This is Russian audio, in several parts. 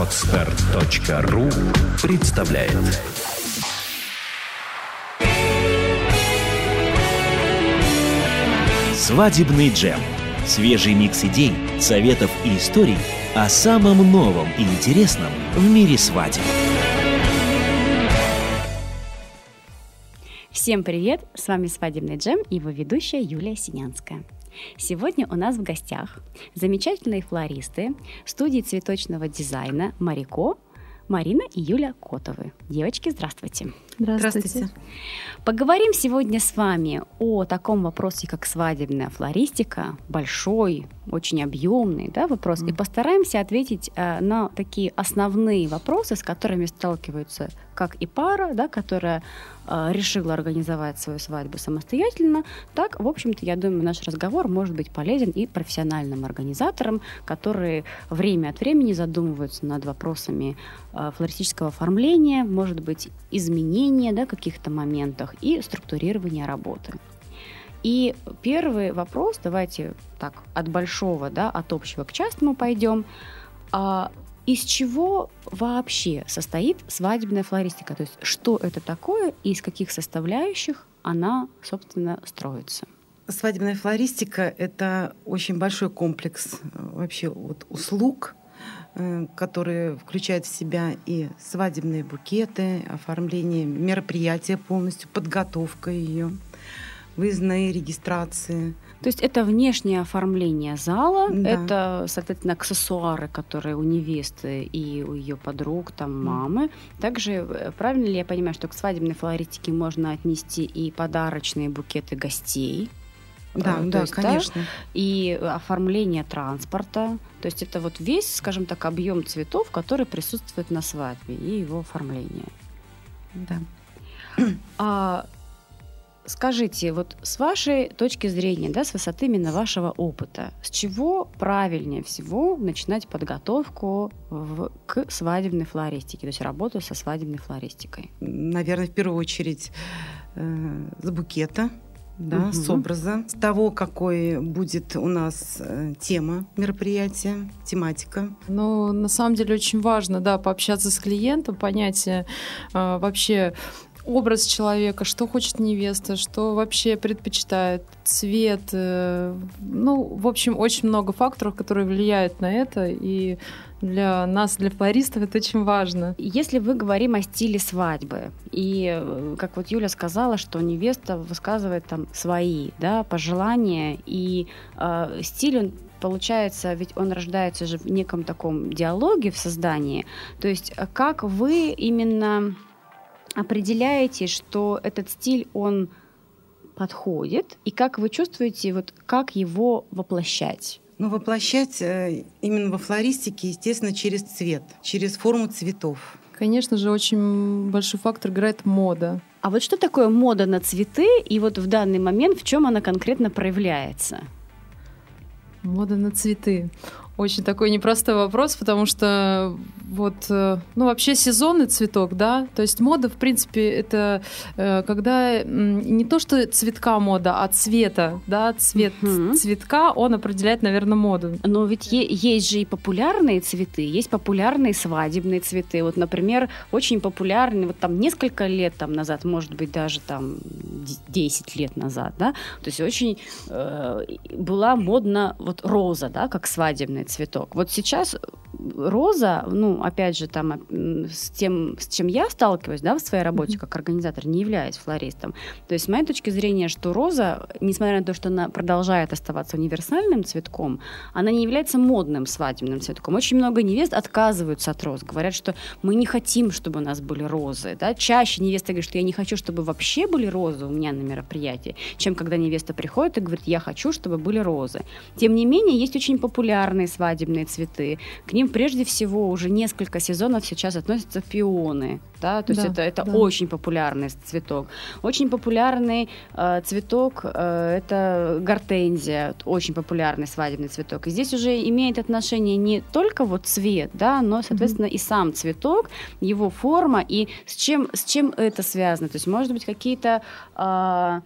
Отстар.ру представляет Свадебный джем. Свежий микс идей, советов и историй о самом новом и интересном в мире свадеб. Всем привет! С вами «Свадебный джем» и его ведущая Юлия Синянская. Сегодня у нас в гостях замечательные флористы студии цветочного дизайна «Марико» Марина и Юля Котовы. Девочки, здравствуйте. Здравствуйте. Здравствуйте. Поговорим сегодня с вами о таком вопросе, как свадебная флористика. Большой, очень объемный да, вопрос. Mm. И постараемся ответить э, на такие основные вопросы, с которыми сталкиваются как и пара, да, которая э, решила организовать свою свадьбу самостоятельно, так, в общем-то, я думаю, наш разговор может быть полезен и профессиональным организаторам, которые время от времени задумываются над вопросами э, флористического оформления, может быть, изменения да, каких-то моментах и структурирования работы. И первый вопрос, давайте так от большого, да, от общего к частному пойдем. А из чего вообще состоит свадебная флористика? То есть что это такое и из каких составляющих она, собственно, строится? Свадебная флористика — это очень большой комплекс э, вообще вот услуг, которые включают в себя и свадебные букеты, оформление мероприятия полностью, подготовка ее, выездные регистрации — то есть это внешнее оформление зала, да. это, соответственно, аксессуары, которые у невесты и у ее подруг, там, мамы. Также, э, правильно ли я понимаю, что к свадебной флористике можно отнести и подарочные букеты гостей? Да, э, да, есть, конечно. Да, и оформление транспорта. То есть это вот весь, скажем так, объем цветов, который присутствует на свадьбе и его оформление. Да. А Скажите, вот с вашей точки зрения, да, с высоты именно вашего опыта, с чего правильнее всего начинать подготовку в, к свадебной флористике, то есть работу со свадебной флористикой? Наверное, в первую очередь э, с букета, да, угу. с образа, с того, какой будет у нас э, тема мероприятия, тематика. Ну, на самом деле очень важно, да, пообщаться с клиентом, понять э, вообще образ человека, что хочет невеста, что вообще предпочитает, цвет. Э, ну, в общем, очень много факторов, которые влияют на это, и для нас, для флористов, это очень важно. Если вы говорим о стиле свадьбы, и э, как вот Юля сказала, что невеста высказывает там свои да, пожелания, и э, стиль он получается, ведь он рождается же в неком таком диалоге в создании. То есть э, как вы именно определяете, что этот стиль, он подходит, и как вы чувствуете, вот как его воплощать? Ну, воплощать э, именно во флористике, естественно, через цвет, через форму цветов. Конечно же, очень большой фактор играет мода. А вот что такое мода на цветы, и вот в данный момент в чем она конкретно проявляется? Мода на цветы. Очень такой непростой вопрос, потому что вот, э, ну, вообще сезонный цветок, да, то есть мода, в принципе, это э, когда не то, что цветка мода, а цвета, да, цвет угу. цветка, он определяет, наверное, моду. Но ведь е- есть же и популярные цветы, есть популярные свадебные цветы. Вот, например, очень популярный, вот там несколько лет там назад, может быть, даже там 10 лет назад, да, то есть очень э, была модна вот роза, да, как свадебный цветок. Вот сейчас роза, ну, опять же, там, с тем, с чем я сталкиваюсь, да, в своей работе как организатор, не являюсь флористом. То есть, с моей точки зрения, что роза, несмотря на то, что она продолжает оставаться универсальным цветком, она не является модным свадебным цветком. Очень много невест отказываются от роз, говорят, что мы не хотим, чтобы у нас были розы, да. Чаще невеста говорит, что я не хочу, чтобы вообще были розы у меня на мероприятии, чем когда невеста приходит и говорит, я хочу, чтобы были розы. Тем не менее, есть очень популярные свадебные цветы. К ним прежде всего уже несколько сезонов сейчас относятся пионы. Да? То есть да, это, это да. очень популярный цветок. Очень популярный э, цветок э, это гортензия, очень популярный свадебный цветок. И здесь уже имеет отношение не только вот цвет, да, но, соответственно, mm-hmm. и сам цветок, его форма и с чем, с чем это связано. То есть, может быть, какие-то... Э,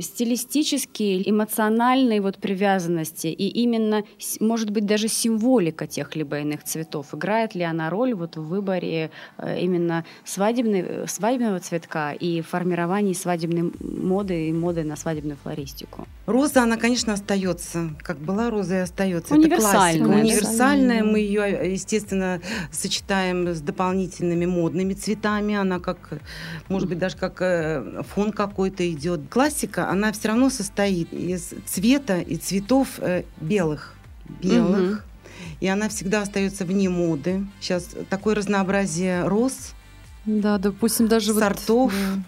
стилистические, эмоциональные вот привязанности и именно, может быть, даже символика тех либо иных цветов. Играет ли она роль вот в выборе э, именно свадебной, свадебного цветка и формировании свадебной моды и моды на свадебную флористику? Роза, она, конечно, остается, как была роза и остается. Универсальная. Это классика. Универсальная. Мы ее, естественно, сочетаем с дополнительными модными цветами. Она как, может быть, даже как э, фон какой-то идет. Классика, она все равно состоит из цвета и цветов э, белых. Белых. Угу. И она всегда остается вне моды. Сейчас такое разнообразие роз. Да, допустим, даже сортов. Вот,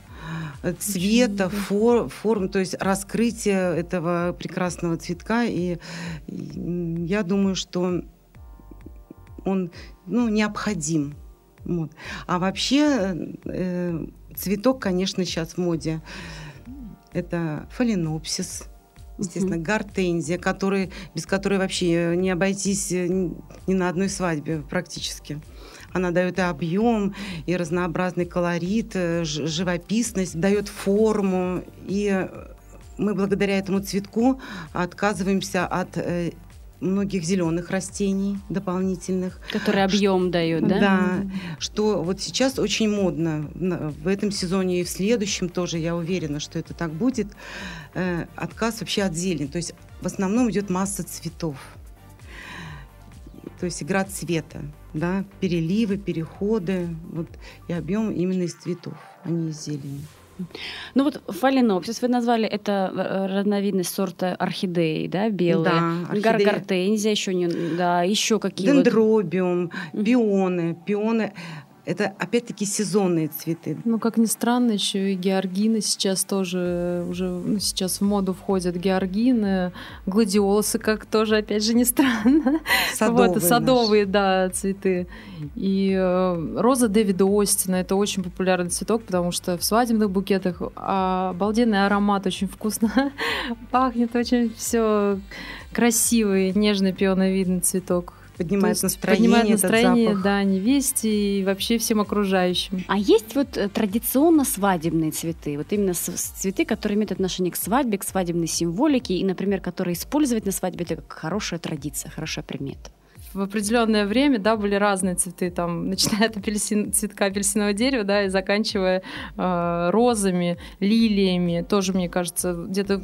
да цвета, фор, форм, то есть раскрытие этого прекрасного цветка. И, и я думаю, что он ну, необходим. Вот. А вообще э, цветок, конечно, сейчас в моде. Это фаленопсис, естественно, угу. гортензия, который, без которой вообще не обойтись ни на одной свадьбе практически. Она дает и объем, и разнообразный колорит, э, живописность, дает форму. И мы благодаря этому цветку отказываемся от э, многих зеленых растений дополнительных. Которые объем дают, да? Да. Что вот сейчас очень модно в этом сезоне и в следующем тоже, я уверена, что это так будет. Э, отказ вообще от зелени. То есть в основном идет масса цветов. То есть игра цвета да, переливы, переходы, вот, и объем именно из цветов, а не из зелени. Ну вот фаленопсис вы назвали, это э, разновидность сорта орхидеи, да, белые. Да, орхидея. Гортензия еще не, да, еще какие Дендробиум, вот... пионы, пионы. Это опять-таки сезонные цветы. Ну, как ни странно, еще и георгины сейчас тоже уже ну, сейчас в моду входят георгины, гладиолусы, как тоже, опять же, не странно. Садовые, вот, садовые да, цветы. И э, роза Дэвида Остина это очень популярный цветок, потому что в свадебных букетах обалденный аромат, очень вкусно пахнет, очень все красивый, нежный пионовидный цветок поднимает настроение. Поднимает настроение, да, невесте и вообще всем окружающим. А есть вот э, традиционно свадебные цветы, вот именно цветы, которые имеют отношение к свадьбе, к свадебной символике, и, например, которые использовать на свадьбе, это как хорошая традиция, хорошая примета в определенное время, да, были разные цветы, там, начиная от апельсин, цветка апельсинового дерева, да, и заканчивая э, розами, лилиями, тоже, мне кажется, где-то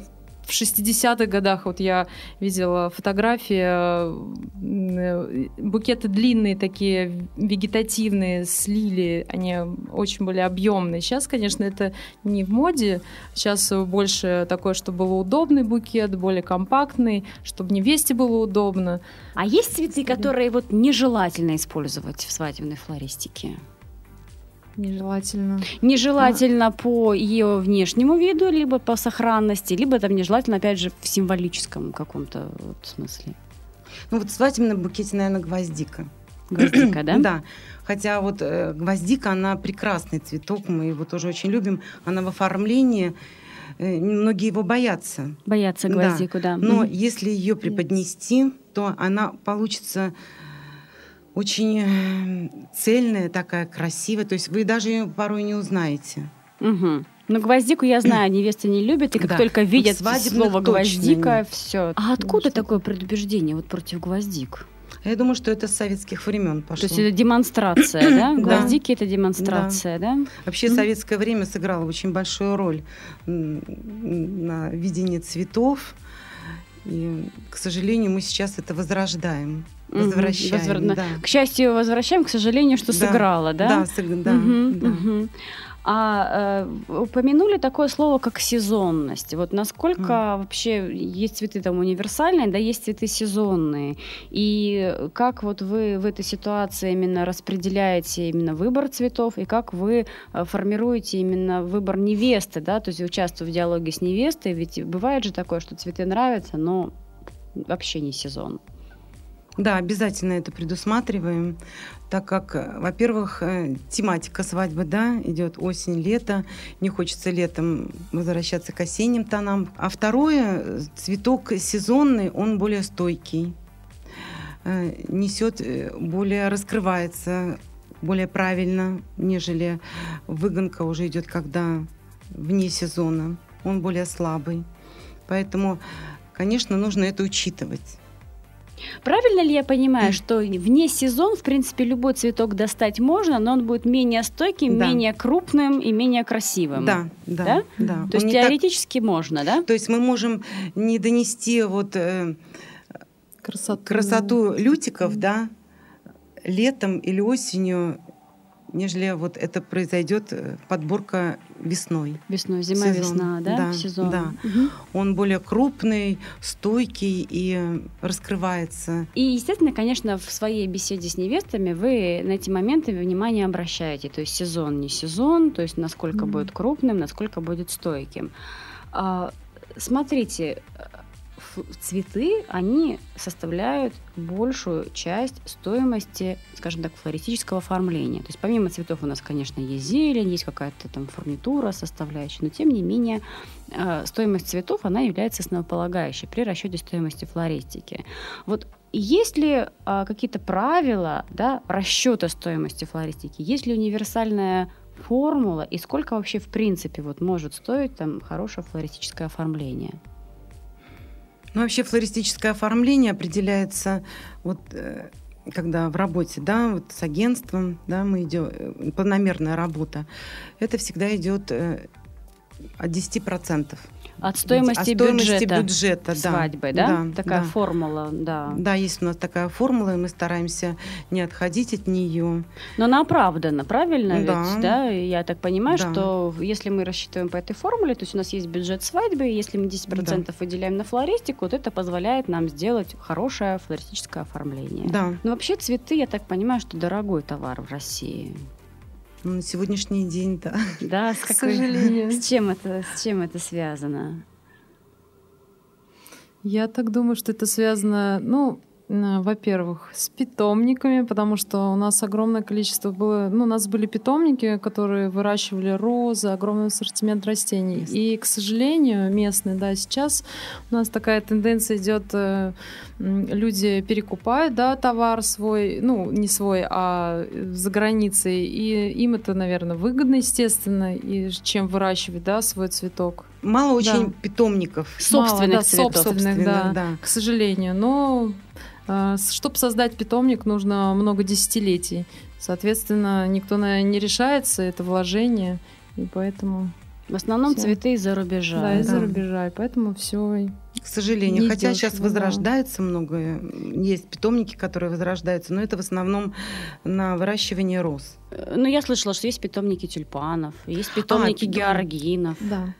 в 60-х годах вот я видела фотографии, э, букеты длинные такие, вегетативные, с лилии, они очень были объемные. Сейчас, конечно, это не в моде, сейчас больше такое, чтобы был удобный букет, более компактный, чтобы невесте было удобно. А есть цветы, которые вот нежелательно использовать в свадебной флористике? Нежелательно. Нежелательно а. по ее внешнему виду, либо по сохранности, либо там нежелательно, опять же, в символическом каком-то вот смысле. Ну вот в свадебном букете, наверное, гвоздика. Гвоздика, да? Да. Хотя вот э, гвоздика, она прекрасный цветок, мы его тоже очень любим. Она в оформлении, э, многие его боятся. Боятся гвоздику, да. да. Но mm-hmm. если ее преподнести, то она получится очень э, цельная, такая красивая. То есть вы даже ее порой не узнаете. Угу. Ну, гвоздику я знаю, невесты не любят, и как да. только видят слово гвоздика, все. А откуда такое предубеждение вот против гвоздик? Я думаю, что это с советских времен пошло. То есть это демонстрация, да? Гвоздики это демонстрация, да? Вообще советское время сыграло очень большую роль на видении цветов. И, к сожалению, мы сейчас это возрождаем. Возвращаем, Возвр... да. К счастью, возвращаем, к сожалению, что да. сыграла, да? Да, сыг... да, угу, да. Угу. А э, упомянули такое слово, как сезонность. Вот насколько mm. вообще есть цветы там универсальные, да, есть цветы сезонные. И как вот вы в этой ситуации именно распределяете именно выбор цветов, и как вы э, формируете именно выбор невесты, да, то есть участвуя в диалоге с невестой, ведь бывает же такое, что цветы нравятся, но вообще не сезон. Да, обязательно это предусматриваем, так как, э, во-первых, э, тематика свадьбы, да, идет осень, лето, не хочется летом возвращаться к осенним тонам. А второе, цветок сезонный, он более стойкий, э, несет, более раскрывается более правильно, нежели выгонка уже идет, когда вне сезона. он более слабый. Поэтому, конечно, нужно это учитывать. Правильно ли я понимаю, что вне сезон, в принципе, любой цветок достать можно, но он будет менее стойким, Да. менее крупным и менее красивым? Да, да, Да? да. То есть Он так- теоретически можно, да? То есть мы можем не донести вот э, Красоту. красоту лютиков, да, летом или осенью, нежели вот это произойдет э, подборка весной. Весной, зима, Сезон. весна, да? Да, Сезон. да. Мгм. Он более крупный, стойкий и э, раскрывается. И, естественно, конечно, в своей беседе с невестами вы на эти моменты внимание обращаете. То есть сезон, не сезон, то есть насколько Мгм. будет крупным, насколько будет стойким. А, смотрите, цветы, они составляют большую часть стоимости, скажем так, флористического оформления. То есть помимо цветов у нас, конечно, есть зелень, есть какая-то там фурнитура составляющая, но тем не менее э, стоимость цветов, она является основополагающей при расчете стоимости флористики. Вот есть ли а, какие-то правила да, расчета стоимости флористики? Есть ли универсальная формула и сколько вообще в принципе вот может стоить там хорошее флористическое оформление? Ну, вообще флористическое оформление определяется вот э, когда в работе, да, вот с агентством, да, мы идем, э, планомерная работа, это всегда идет э, от 10%. От стоимости, от стоимости бюджета, бюджета, да. свадьбы, да? Такая да. формула, да. Да, есть у нас такая формула, и мы стараемся не отходить от нее. Но она оправдана, правильно Да. ведь, да? Я так понимаю, Да. что если мы рассчитываем по этой формуле, то есть у нас есть бюджет свадьбы, и если мы 10% выделяем на флористику, вот это позволяет нам сделать хорошее флористическое оформление. Да, Но вообще цветы, я так понимаю, что дорогой товар в России. Ну, на сегодняшний день, да. Да, с, К какой- сожалению. с чем это, с чем это связано? Я так думаю, что это связано, ну, во-первых, с питомниками, потому что у нас огромное количество было, ну, у нас были питомники, которые выращивали розы, огромный ассортимент растений. Ясно. И, к сожалению, местные, да, сейчас у нас такая тенденция идет, э, люди перекупают, да, товар свой, ну, не свой, а за границей, и им это, наверное, выгодно, естественно, и чем выращивать, да, свой цветок. Мало очень Да. питомников. Собственных Мало, да, цветов. собственных, да, да. к сожалению. Но чтобы создать питомник, нужно много десятилетий. Соответственно, никто на не решается, это вложение, и поэтому В основном Всё. цветы из-за рубежа. да, из-за да. рубежа, и поэтому все. К сожалению. Не Хотя сейчас да. возрождается многое. Есть питомники, которые возрождаются, но это в основном на выращивание роз. Э, Ну, я слышала, что есть питомники тюльпанов, есть питомники да. георгинов. Да.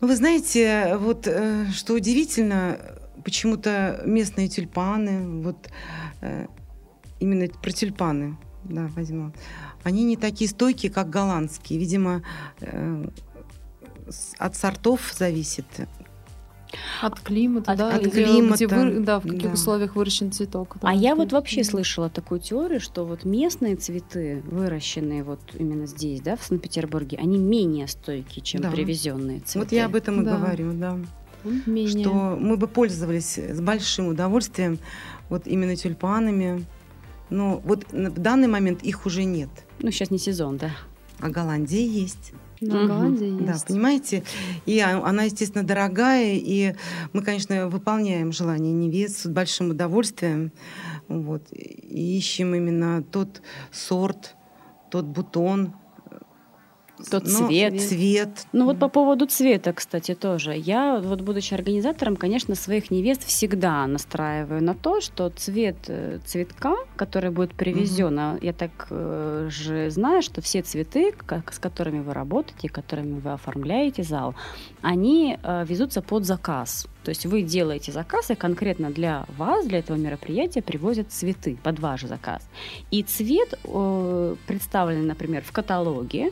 Ну, вы знаете, вот э, что удивительно, почему-то местные тюльпаны, вот э, именно про тюльпаны, да, возьму, они не такие стойкие, как голландские. Видимо, э, от сортов зависит. От климата, От- да, от где, климата, где вы- да, в каких да. условиях выращен цветок. да. А я вот вообще слышала такую теорию, что вот местные цветы, выращенные вот именно здесь, да, в Санкт-Петербурге, они менее стойкие, чем Да. привезенные цветы. Вот я об этом и Да. говорю, да. менее. Что мы бы пользовались с большим удовольствием вот именно тюльпанами. Но вот в данный момент их уже нет. Ну, сейчас не сезон, да. А Голландия есть. На Мгм. Голландии Да, есть. понимаете? И а- она, естественно, дорогая, и мы, конечно, выполняем желание невест с большим удовольствием. Вот. И ищем именно тот сорт, тот бутон, Тот но цвет. цвет. Ну вот по поводу цвета, кстати, тоже. Я, вот будучи организатором, конечно, своих невест всегда настраиваю на то, что цвет э, цветка, который будет привезен, а я так э, же знаю, что все цветы, как- с которыми вы работаете, которыми вы оформляете зал, они э, везутся под заказ. То есть вы делаете заказ, и конкретно для вас, для этого мероприятия привозят цветы под ваш заказ. И цвет э, представлен, например, в каталоге,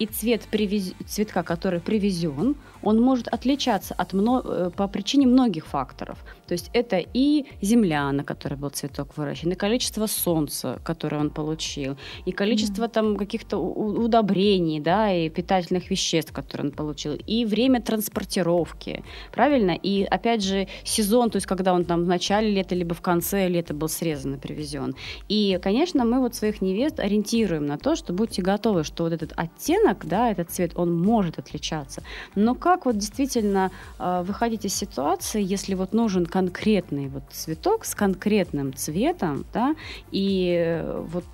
и цвет привез- цветка, который привезен, он может отличаться от мно- э, по причине многих факторов. То есть это и земля, на которой был цветок выращен, и количество солнца, которое он получил, и количество там каких-то удобрений, да, и питательных веществ, которые он получил, и время транспортировки, правильно? И опять же сезон, то есть когда он там в начале лета либо в конце лета был срезан и привезен. И, конечно, мы вот своих невест ориентируем на то, что будьте готовы, что вот этот оттенок, да, этот цвет, он может отличаться. Но как вот действительно э, выходить из ситуации, если вот нужен конкретный вот цветок с конкретным цветом, да, и э, вот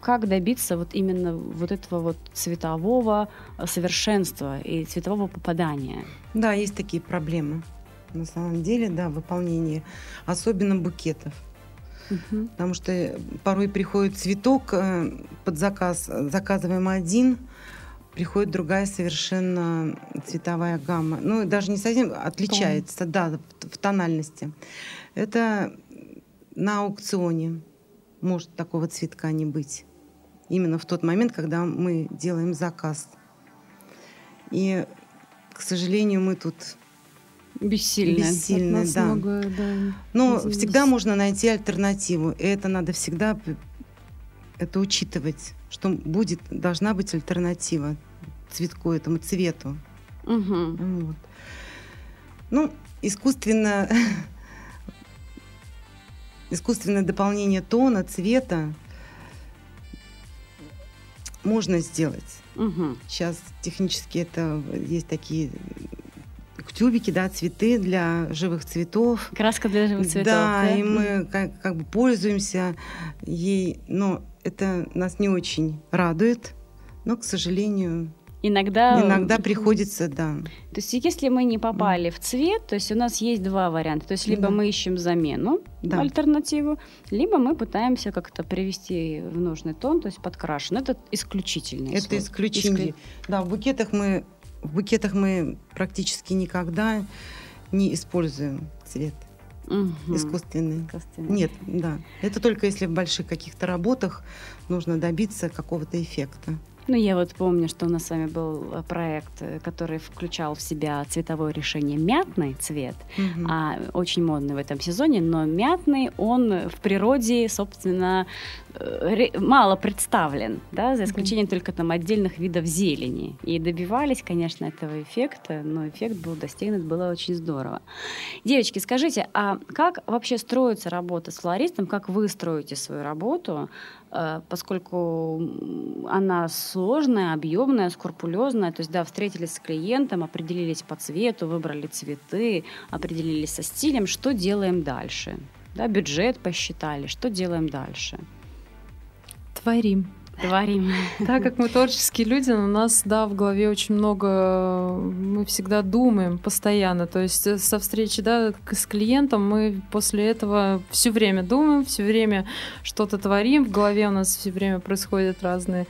как добиться вот именно вот этого вот цветового совершенства и цветового попадания? Да, есть такие проблемы. На самом деле, да, выполнение, особенно букетов. Угу. Потому что порой приходит цветок э, под заказ, заказываем один, приходит другая совершенно цветовая гамма. Ну, даже не совсем отличается, Тон. да, в тональности. Это на аукционе может такого цветка не быть. Именно в тот момент, когда мы делаем заказ. И, к сожалению, мы тут бессильны. Бессильны, да. Много, да. Но извините. всегда можно найти альтернативу. И это надо всегда это учитывать, что будет, должна быть альтернатива цветку, этому цвету. Угу. Вот. Ну, искусственно искусственное дополнение тона, цвета можно сделать. Угу. Сейчас технически это есть такие тюбики, да, цветы для живых цветов. Краска для живых цветов. Да, да? и мы как, как бы пользуемся ей, но это нас не очень радует, но, к сожалению, Иногда... Иногда приходится, да. То есть если мы не попали в цвет, то есть у нас есть два варианта. То есть либо да. мы ищем замену, да. альтернативу, либо мы пытаемся как-то привести в нужный тон, то есть подкрашен. Это исключительный Это исключительный. Исклю... Да, в букетах мы в букетах мы практически никогда не используем цвет. Угу. Искусственный. Искусственный. Нет, да. Это только если в больших каких-то работах нужно добиться какого-то эффекта. Ну, я вот помню, что у нас с вами был э, проект, э, который включал в себя цветовое решение мятный цвет, угу. а, очень модный в этом сезоне, но мятный, он в природе, собственно, э, мало представлен, да, за исключением угу. только там отдельных видов зелени. И добивались, конечно, этого эффекта, но эффект был достигнут, было очень здорово. Девочки, скажите, а как вообще строится работа с флористом, как вы строите свою работу? Э, поскольку она сложная, объемная, скрупулезная. То есть, да, встретились с клиентом, определились по цвету, выбрали цветы, определились со стилем, что делаем дальше. Да, бюджет посчитали, что делаем дальше. Творим творим. Так как мы творческие люди, у нас, да, в голове очень много, мы всегда думаем постоянно. То есть э, со встречи, да, с клиентом мы после этого все время думаем, все время что-то творим, в голове у нас все время происходят разные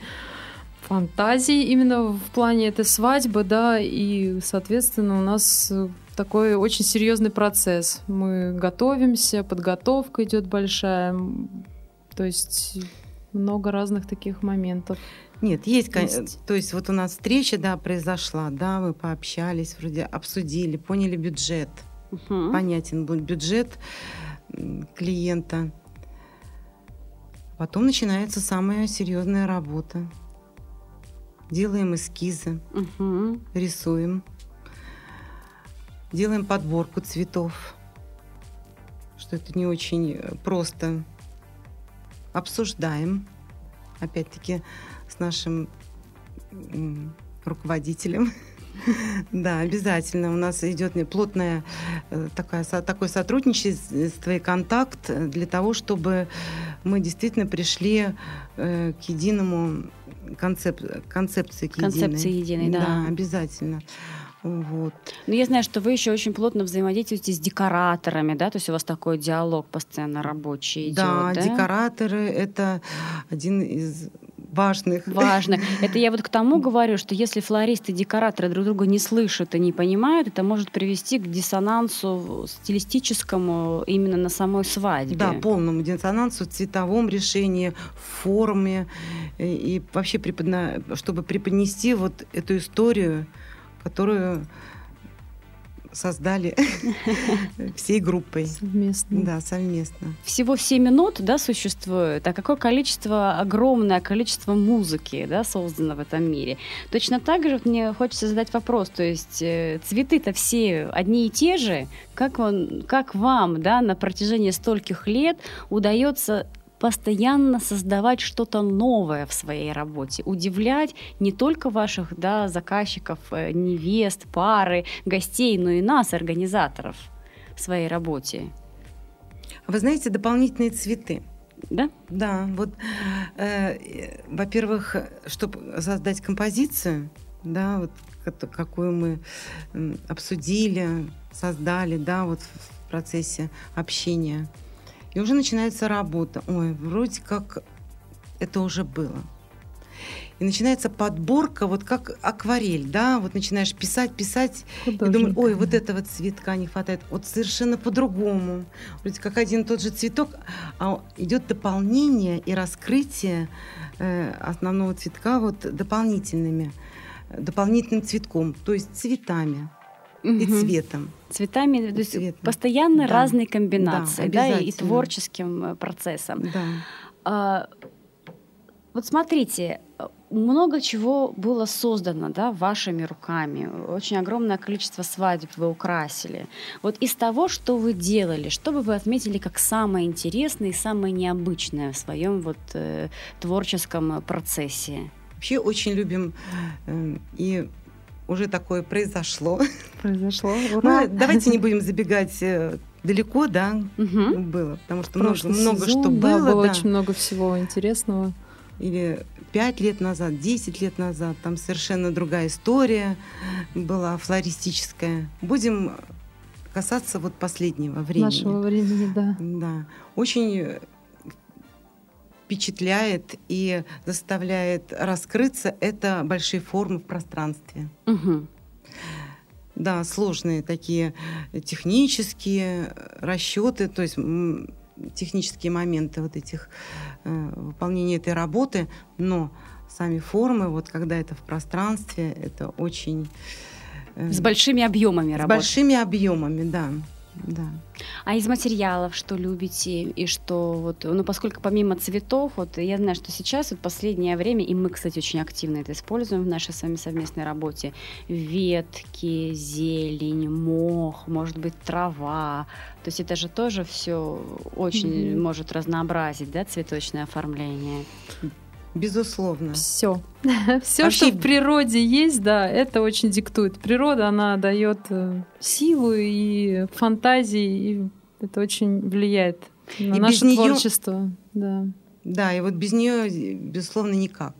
фантазии именно в плане этой свадьбы, да, и, соответственно, у нас такой очень серьезный процесс. Мы готовимся, подготовка идет большая, то есть много разных таких моментов. Нет, есть, есть, то есть вот у нас встреча, да, произошла, да, мы пообщались, вроде обсудили, поняли бюджет, угу. понятен был бюджет клиента. Потом начинается самая серьезная работа. Делаем эскизы, угу. рисуем, делаем подборку цветов, что это не очень просто обсуждаем, опять-таки, с нашим руководителем. Да, обязательно. У нас идет плотное э, такое, такое сотрудничество и контакт для того, чтобы мы действительно пришли э, к единому концеп, концепции, к концепции единой. единой да. да, обязательно. Вот. Но я знаю, что вы еще очень плотно взаимодействуете с декораторами, да, то есть у вас такой диалог постоянно рабочий идет. Да, да? декораторы это один из важных. Важно. Это я вот к тому говорю, что если флористы и декораторы друг друга не слышат и не понимают, это может привести к диссонансу стилистическому именно на самой свадьбе. Да, полному диссонансу в цветовом решении, в форме и вообще преподна... чтобы преподнести вот эту историю которую создали всей группой. Совместно. Да, совместно. Всего 7 минут да, существует, а какое количество, огромное количество музыки да, создано в этом мире. Точно так же мне хочется задать вопрос, то есть э, цветы-то все одни и те же, как, он, как вам да, на протяжении стольких лет удается постоянно создавать что-то новое в своей работе, удивлять не только ваших да, заказчиков, э, невест, пары, гостей, но и нас, организаторов в своей работе? Вы знаете, дополнительные цветы. Да? Да, вот, э, во-первых, чтобы создать композицию, да, вот какую мы обсудили, создали, да, вот в процессе общения. И уже начинается работа. Ой, вроде как это уже было. И начинается подборка, вот как акварель, да, вот начинаешь писать, писать, Художник. и думаешь, ой, вот этого цветка не хватает, вот совершенно по-другому. Вроде как один и тот же цветок, а идет дополнение и раскрытие э, основного цветка вот дополнительными дополнительным цветком, то есть цветами угу. и цветом. Цветами, то есть цветом. постоянно да. разные комбинации, да, да, и, творческим э, процессом. Да. А, вот смотрите, много чего было создано да, вашими руками. Очень огромное количество свадеб вы украсили. Вот из того, что вы делали, что бы вы отметили как самое интересное и самое необычное в своем вот, э, творческом процессе? Вообще очень любим э, и уже такое произошло. Произошло. Ура. Ну, давайте не будем забегать э, далеко, да, угу. было, потому что много, много что было. Да, было да. очень много всего интересного. Или пять лет назад, десять лет назад, там совершенно другая история была флористическая. Будем касаться вот последнего времени. Нашего времени, да. Да. Очень впечатляет и заставляет раскрыться, это большие формы в пространстве. Угу. Да, сложные такие технические расчеты, то есть технические моменты вот этих э, выполнения этой работы, но сами формы, вот когда это в пространстве, это очень... Э, с большими объемами работы. С большими объемами, да. Да. А из материалов что любите и что вот, ну поскольку помимо цветов, вот я знаю, что сейчас вот последнее время и мы, кстати, очень активно это используем в нашей с вами совместной работе, ветки, зелень, мох, может быть трава, то есть это же тоже все очень mm-hmm. может разнообразить, да, цветочное оформление. Безусловно. Все. Все, что в природе есть, да, это очень диктует. Природа, она дает э, силу и фантазии, и это очень влияет на и наше без творчество. Нее... Да. да, и вот без нее, безусловно, никак.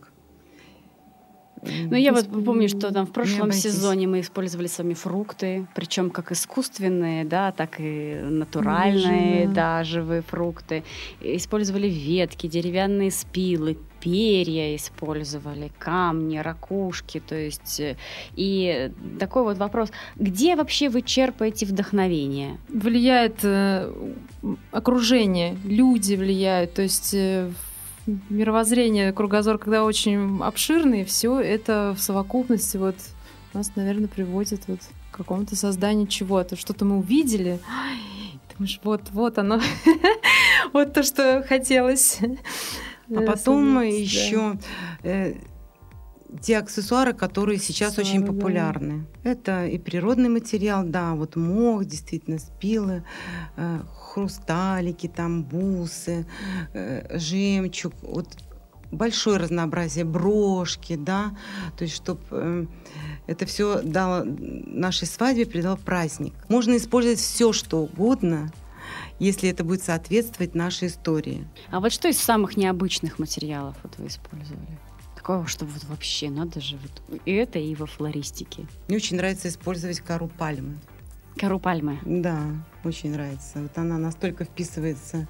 Ну, я вот помню, что там в прошлом сезоне мы использовали с вами фрукты, причем как искусственные, да, так и натуральные, Живые. да, живые фрукты. Использовали ветки, деревянные спилы, перья использовали, камни, ракушки, то есть э, и такой вот вопрос, где вообще вы черпаете вдохновение? Влияет э, окружение, люди влияют, то есть э, мировоззрение, кругозор, когда очень обширный, все это в совокупности вот нас, наверное, приводит вот к какому-то созданию чего-то. Что-то мы увидели, думаешь, вот, вот оно, вот то, что хотелось. А потом еще э, те аксессуары, которые сейчас очень популярны. Это и природный материал, да, вот мох, действительно, спилы, э, хрусталики, там бусы, э, жемчуг, вот большое разнообразие, брошки, да, то есть чтобы э, это все дало нашей свадьбе придал праздник. Можно использовать все, что угодно, если это будет соответствовать нашей истории. А вот что из самых необычных материалов вот вы использовали? Такого, что вот вообще надо же вот и это, и во флористике. Мне очень нравится использовать кору пальмы. Кору пальмы. Да, очень нравится. Вот она настолько вписывается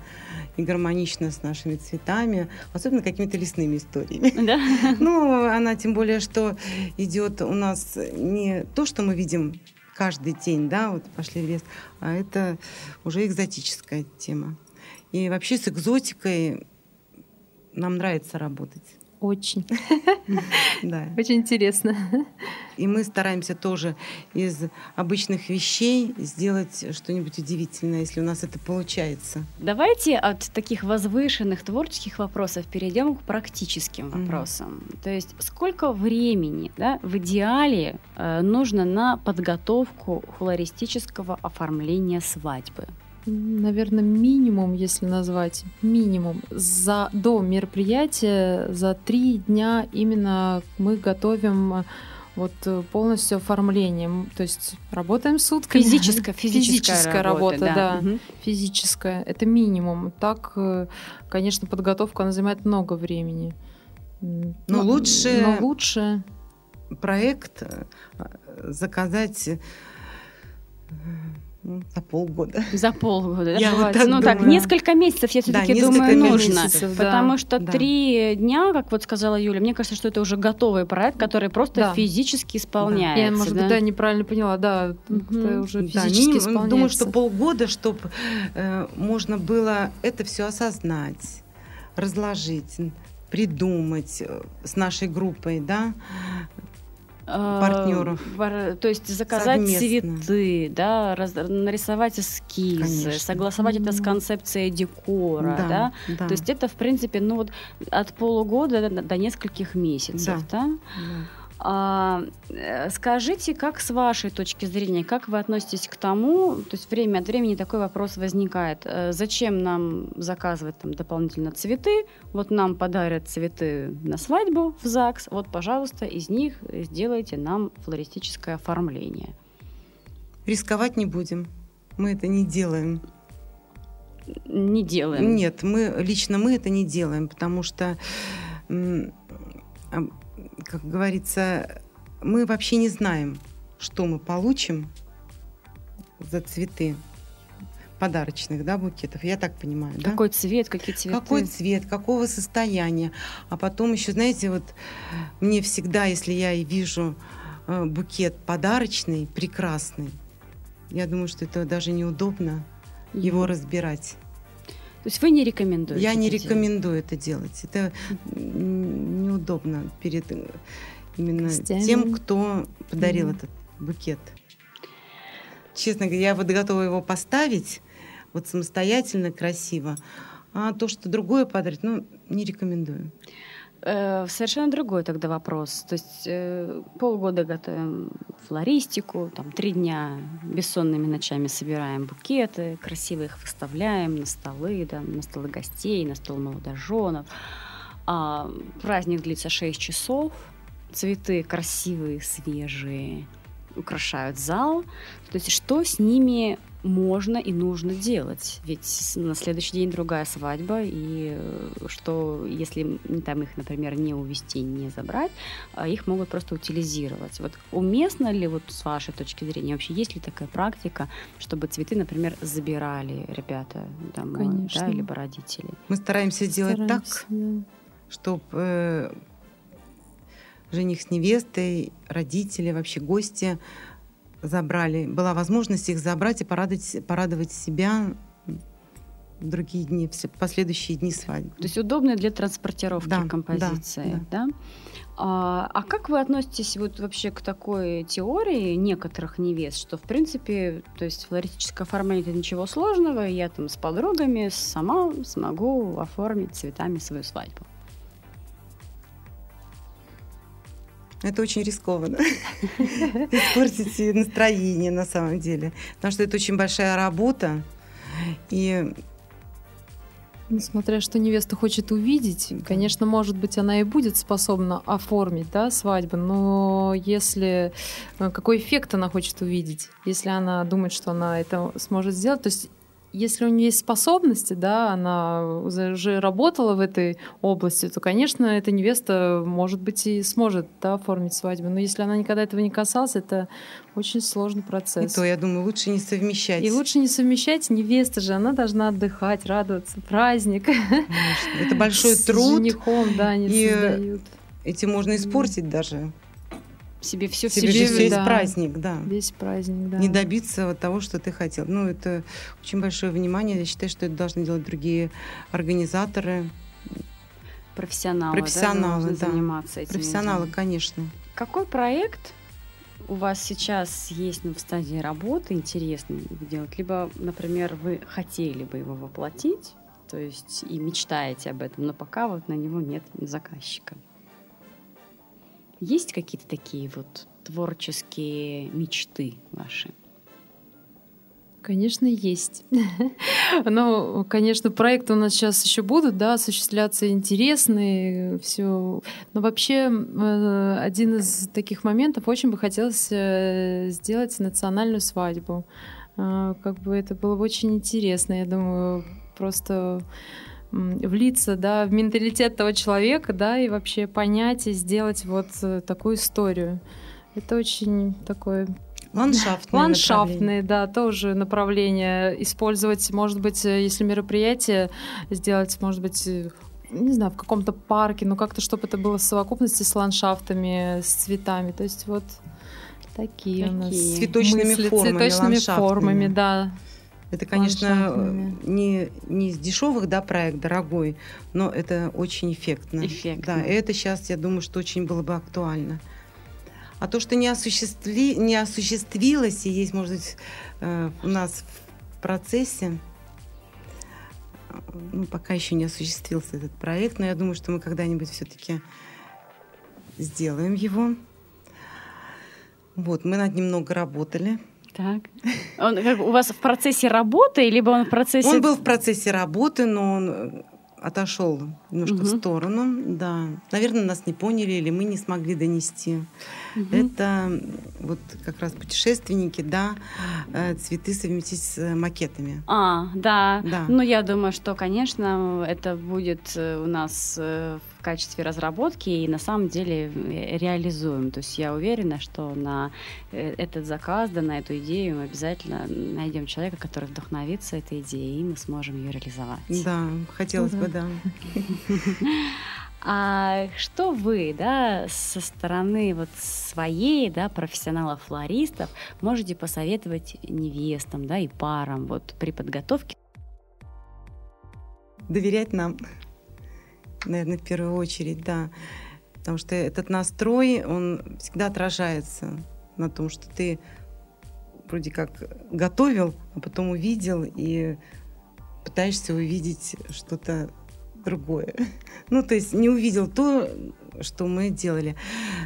и гармонично с нашими цветами, особенно какими-то лесными историями. Да. Ну, она тем более, что идет у нас не то, что мы видим каждый день, да, вот пошли в лес, а это уже экзотическая тема. И вообще с экзотикой нам нравится работать. Очень. Да. Очень интересно. И мы стараемся тоже из обычных вещей сделать что-нибудь удивительное, если у нас это получается. Давайте от таких возвышенных творческих вопросов перейдем к практическим вопросам. Mm-hmm. То есть сколько времени да, в идеале э, нужно на подготовку флористического оформления свадьбы? Наверное, минимум, если назвать, минимум за до мероприятия за три дня именно мы готовим вот полностью оформлением, то есть работаем сутками. Физическая, физическая, физическая работа, работа, да, да. Угу. физическая. Это минимум. Так, э, конечно, подготовка она занимает много времени. Но, но лучше. Но лучше проект э, заказать за полгода. За полгода. Я вот так ну думаю. так, несколько месяцев, я все-таки да, думаю, нужно. Месяцев, потому что да. три дня, как вот сказала Юля, мне кажется, что это уже готовый проект, который просто да. физически исполняется. Да. Я, может да? быть, да, неправильно поняла, да, угу. это уже физически да, минимум, исполняется. Думаю, что полгода, чтобы э, можно было это все осознать, разложить, придумать э, с нашей группой, да, партнеров. Э, то есть заказать Совместно. цветы, да, раз, нарисовать эскизы, Конечно. согласовать mm-hmm. это с концепцией декора, да, да? да. То есть это, в принципе, ну вот от полугода до, до нескольких месяцев, да? да? да. А, э, скажите, как с вашей точки зрения, как вы относитесь к тому, то есть время от времени такой вопрос возникает, э, зачем нам заказывать там дополнительно цветы, вот нам подарят цветы на свадьбу в ЗАГС, вот, пожалуйста, из них сделайте нам флористическое оформление. Рисковать не будем, мы это не делаем. Не делаем? Нет, мы, лично мы это не делаем, потому что как говорится, мы вообще не знаем, что мы получим за цветы подарочных, да, букетов. Я так понимаю, да? Какой цвет, какие цветы? Какой цвет, какого состояния. А потом еще, знаете, вот мне всегда, если я и вижу э, букет подарочный, прекрасный, я думаю, что это даже неудобно mm-hmm. его разбирать. То есть вы не рекомендуете? Я не рекомендую делать? это делать. Это неудобно перед э, именно Гостями. тем, кто подарил mm-hmm. этот букет. Честно говоря, я вот готова его поставить вот самостоятельно, красиво. А то, что другое подарить, ну, не рекомендую. Э, совершенно другой тогда вопрос. То есть э, полгода готовим флористику, там три дня бессонными ночами собираем букеты, красиво их выставляем на столы, да, на столы гостей, на стол молодоженов. А, праздник длится 6 часов, цветы красивые, свежие, украшают зал. То есть что с ними можно и нужно делать. Ведь на следующий день другая свадьба, и э, что если там их, например, не увезти, не забрать, а их могут просто утилизировать. Вот уместно ли вот с вашей точки зрения вообще есть ли такая практика, чтобы цветы, например, забирали ребята домой, Конечно. да, либо родители? Мы стараемся, стараемся делать так, да. чтобы э, жених с невестой, родители, вообще гости забрали, была возможность их забрать и порадовать, порадовать себя в другие дни, в последующие дни свадьбы. То есть удобно для транспортировки да, композиции, да? да. А, а как вы относитесь вот вообще к такой теории некоторых невест, что в принципе, то есть флористическое оформление это ничего сложного, я там с подругами сама смогу оформить цветами свою свадьбу? Это очень рискованно. Испортить настроение на самом деле. Потому что это очень большая работа. И Несмотря что невеста хочет увидеть, конечно, может быть, она и будет способна оформить да, свадьбу, но если э, какой эффект она хочет увидеть, если она думает, что она это сможет сделать, то есть если у нее есть способности, да, она уже работала в этой области, то, конечно, эта невеста, может быть, и сможет да, оформить свадьбу. Но если она никогда этого не касалась, это очень сложный процесс. И то, я думаю, лучше не совмещать. И лучше не совмещать. Невеста же, она должна отдыхать, радоваться. Праздник. Конечно. Это большой труд. С женихом, да, они и создают. Этим можно испортить даже себе все себе, себе весь да. праздник, да. Весь праздник, да. Не добиться вот того, что ты хотел. Ну, это очень большое внимание. Я считаю, что это должны делать другие организаторы. Профессионалы, Профессионалы, да, да. заниматься этим. Профессионалы, делом. конечно. Какой проект у вас сейчас есть ну, в стадии работы интересный делать? Либо, например, вы хотели бы его воплотить, то есть и мечтаете об этом, но пока вот на него нет заказчика. Есть какие-то такие вот творческие мечты ваши? Конечно, есть. Ну, конечно, проекты у нас сейчас еще будут, да, осуществляться интересные, все. Но вообще э, один из таких моментов очень бы хотелось э, сделать национальную свадьбу. Э, как бы это было бы очень интересно, я думаю, просто влиться, да, в менталитет того человека, да, и вообще понять и сделать вот такую историю. Это очень такое Ландшафтные, Ландшафтные, да, тоже направление. Использовать, может быть, э, если мероприятие сделать, может быть, э, не знаю, в каком-то парке, но как-то, чтобы это было в совокупности с ландшафтами, с цветами. То есть вот такие, такие. у нас цветочными мысли, формами, цветочными формами, да. Это, конечно, не, не из дешевых, да, проект дорогой, но это очень эффектно. Эффектно. Да, и это сейчас, я думаю, что очень было бы актуально. А то, что не, осуществи, не осуществилось, и есть, может быть, э, у нас в процессе, ну, пока еще не осуществился этот проект, но я думаю, что мы когда-нибудь все-таки сделаем его. Вот, мы над ним много работали. Так. Он как, у вас в процессе работы, либо он в процессе... Он был в процессе работы, но он отошел немножко угу. в сторону, да. Наверное, нас не поняли или мы не смогли донести. Угу. Это вот как раз путешественники, да, э, цветы совместить с макетами. А, да. да. Ну, я думаю, что, конечно, это будет э, у нас э, в качестве разработки и на самом деле реализуем. То есть я уверена, что на этот заказ, да, на эту идею мы обязательно найдем человека, который вдохновится этой идеей, и мы сможем ее реализовать. Да, хотелось бы, да. А что вы, да, со стороны вот своей, да, профессионалов-флористов можете посоветовать невестам, да, и парам вот при подготовке? Доверять нам наверное, в первую очередь, да. Потому что этот настрой, он всегда отражается на том, что ты вроде как готовил, а потом увидел и пытаешься увидеть что-то другое. Ну, то есть не увидел то, что мы делали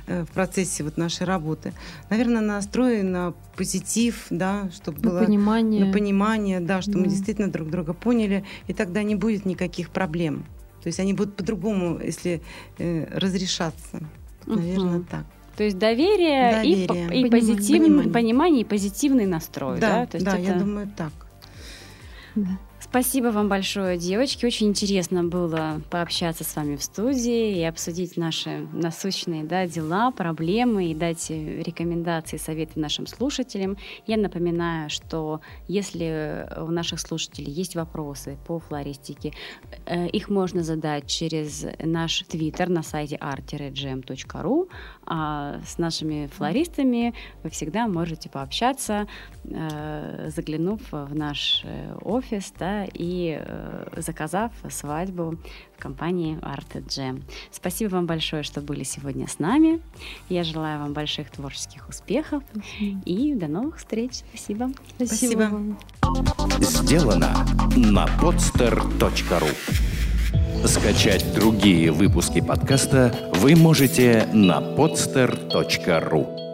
э, в процессе вот нашей работы. Наверное, настрой на позитив, да, чтобы на было понимание. на понимание, да, что да. мы действительно друг друга поняли, и тогда не будет никаких проблем. То есть они будут по-другому, если э, разрешаться. Наверное, так. То есть доверие, доверие. и, и понимание. позитивный понимание. понимание и позитивный настрой. Да, да, То есть да это... я думаю так. Да. Спасибо вам большое, девочки. Очень интересно было пообщаться с вами в студии и обсудить наши насущные да, дела, проблемы и дать рекомендации, советы нашим слушателям. Я напоминаю, что если у наших слушателей есть вопросы по флористике, э, их можно задать через наш твиттер на сайте art а с нашими флористами вы всегда можете пообщаться, э, заглянув в наш э, офис, да, и э, заказав свадьбу в компании Art Jam. Спасибо вам большое, что были сегодня с нами. Я желаю вам больших творческих успехов Спасибо. и до новых встреч. Спасибо. Спасибо. Сделано на podster.ru Скачать другие выпуски подкаста вы можете на podster.ru